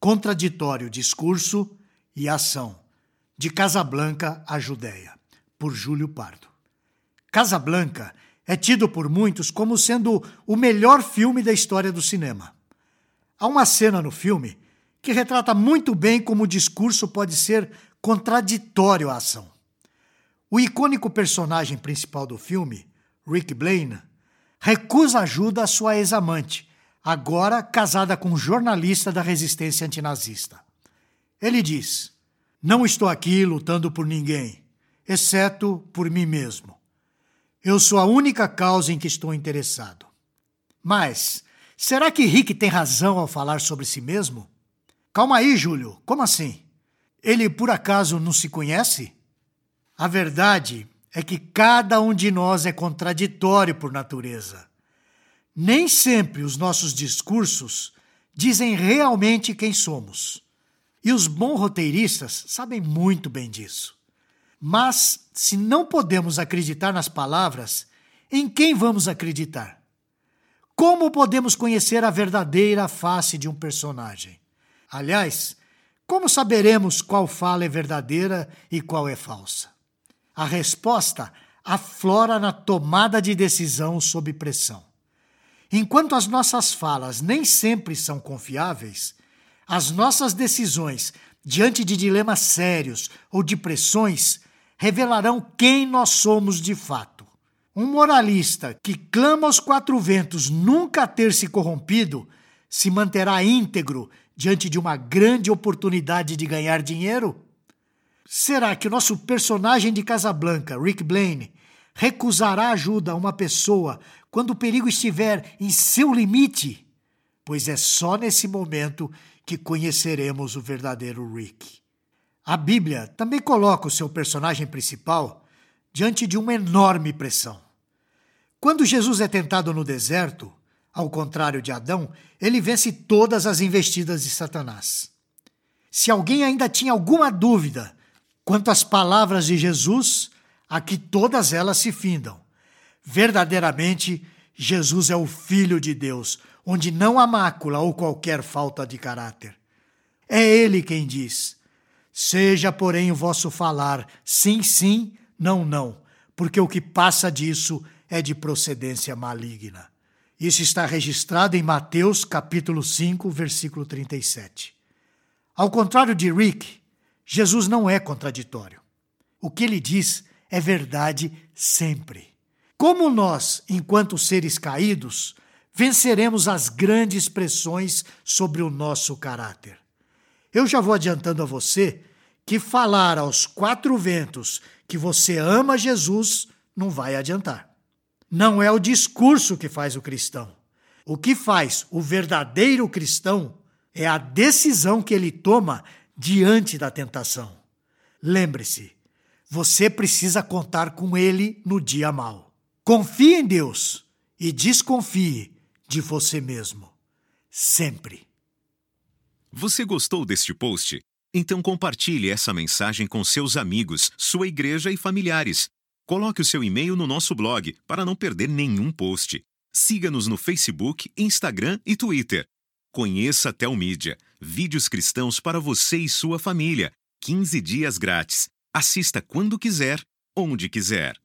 contraditório discurso e ação. De Casablanca à Judéia, por Júlio Pardo. Casablanca é tido por muitos como sendo o melhor filme da história do cinema. Há uma cena no filme que retrata muito bem como o discurso pode ser contraditório à ação. O icônico personagem principal do filme, Rick Blaine, recusa ajuda à sua ex-amante, agora casada com um jornalista da resistência antinazista. Ele diz: Não estou aqui lutando por ninguém, exceto por mim mesmo. Eu sou a única causa em que estou interessado. Mas, será que Rick tem razão ao falar sobre si mesmo? Calma aí, Júlio, como assim? Ele por acaso não se conhece? A verdade é que cada um de nós é contraditório por natureza. Nem sempre os nossos discursos dizem realmente quem somos. E os bons roteiristas sabem muito bem disso. Mas, se não podemos acreditar nas palavras, em quem vamos acreditar? Como podemos conhecer a verdadeira face de um personagem? Aliás, como saberemos qual fala é verdadeira e qual é falsa? A resposta aflora na tomada de decisão sob pressão. Enquanto as nossas falas nem sempre são confiáveis, as nossas decisões diante de dilemas sérios ou de pressões revelarão quem nós somos de fato. Um moralista que clama aos quatro ventos nunca ter se corrompido se manterá íntegro diante de uma grande oportunidade de ganhar dinheiro? Será que o nosso personagem de Casablanca, Rick Blaine, recusará ajuda a uma pessoa quando o perigo estiver em seu limite? Pois é só nesse momento que conheceremos o verdadeiro Rick. A Bíblia também coloca o seu personagem principal diante de uma enorme pressão. Quando Jesus é tentado no deserto, ao contrário de Adão, ele vence todas as investidas de Satanás. Se alguém ainda tinha alguma dúvida quanto às palavras de Jesus, aqui todas elas se findam. Verdadeiramente, Jesus é o Filho de Deus, onde não há mácula ou qualquer falta de caráter. É Ele quem diz: Seja, porém, o vosso falar sim, sim, não, não, porque o que passa disso é de procedência maligna. Isso está registrado em Mateus capítulo 5, versículo 37. Ao contrário de Rick, Jesus não é contraditório. O que ele diz é verdade sempre. Como nós, enquanto seres caídos, venceremos as grandes pressões sobre o nosso caráter? Eu já vou adiantando a você que falar aos quatro ventos que você ama Jesus não vai adiantar. Não é o discurso que faz o cristão. O que faz o verdadeiro cristão é a decisão que ele toma diante da tentação. Lembre-se, você precisa contar com ele no dia mau. Confie em Deus e desconfie de você mesmo. Sempre. Você gostou deste post? Então compartilhe essa mensagem com seus amigos, sua igreja e familiares. Coloque o seu e-mail no nosso blog para não perder nenhum post. Siga-nos no Facebook, Instagram e Twitter. Conheça a Telmídia, vídeos cristãos para você e sua família. 15 dias grátis. Assista quando quiser, onde quiser.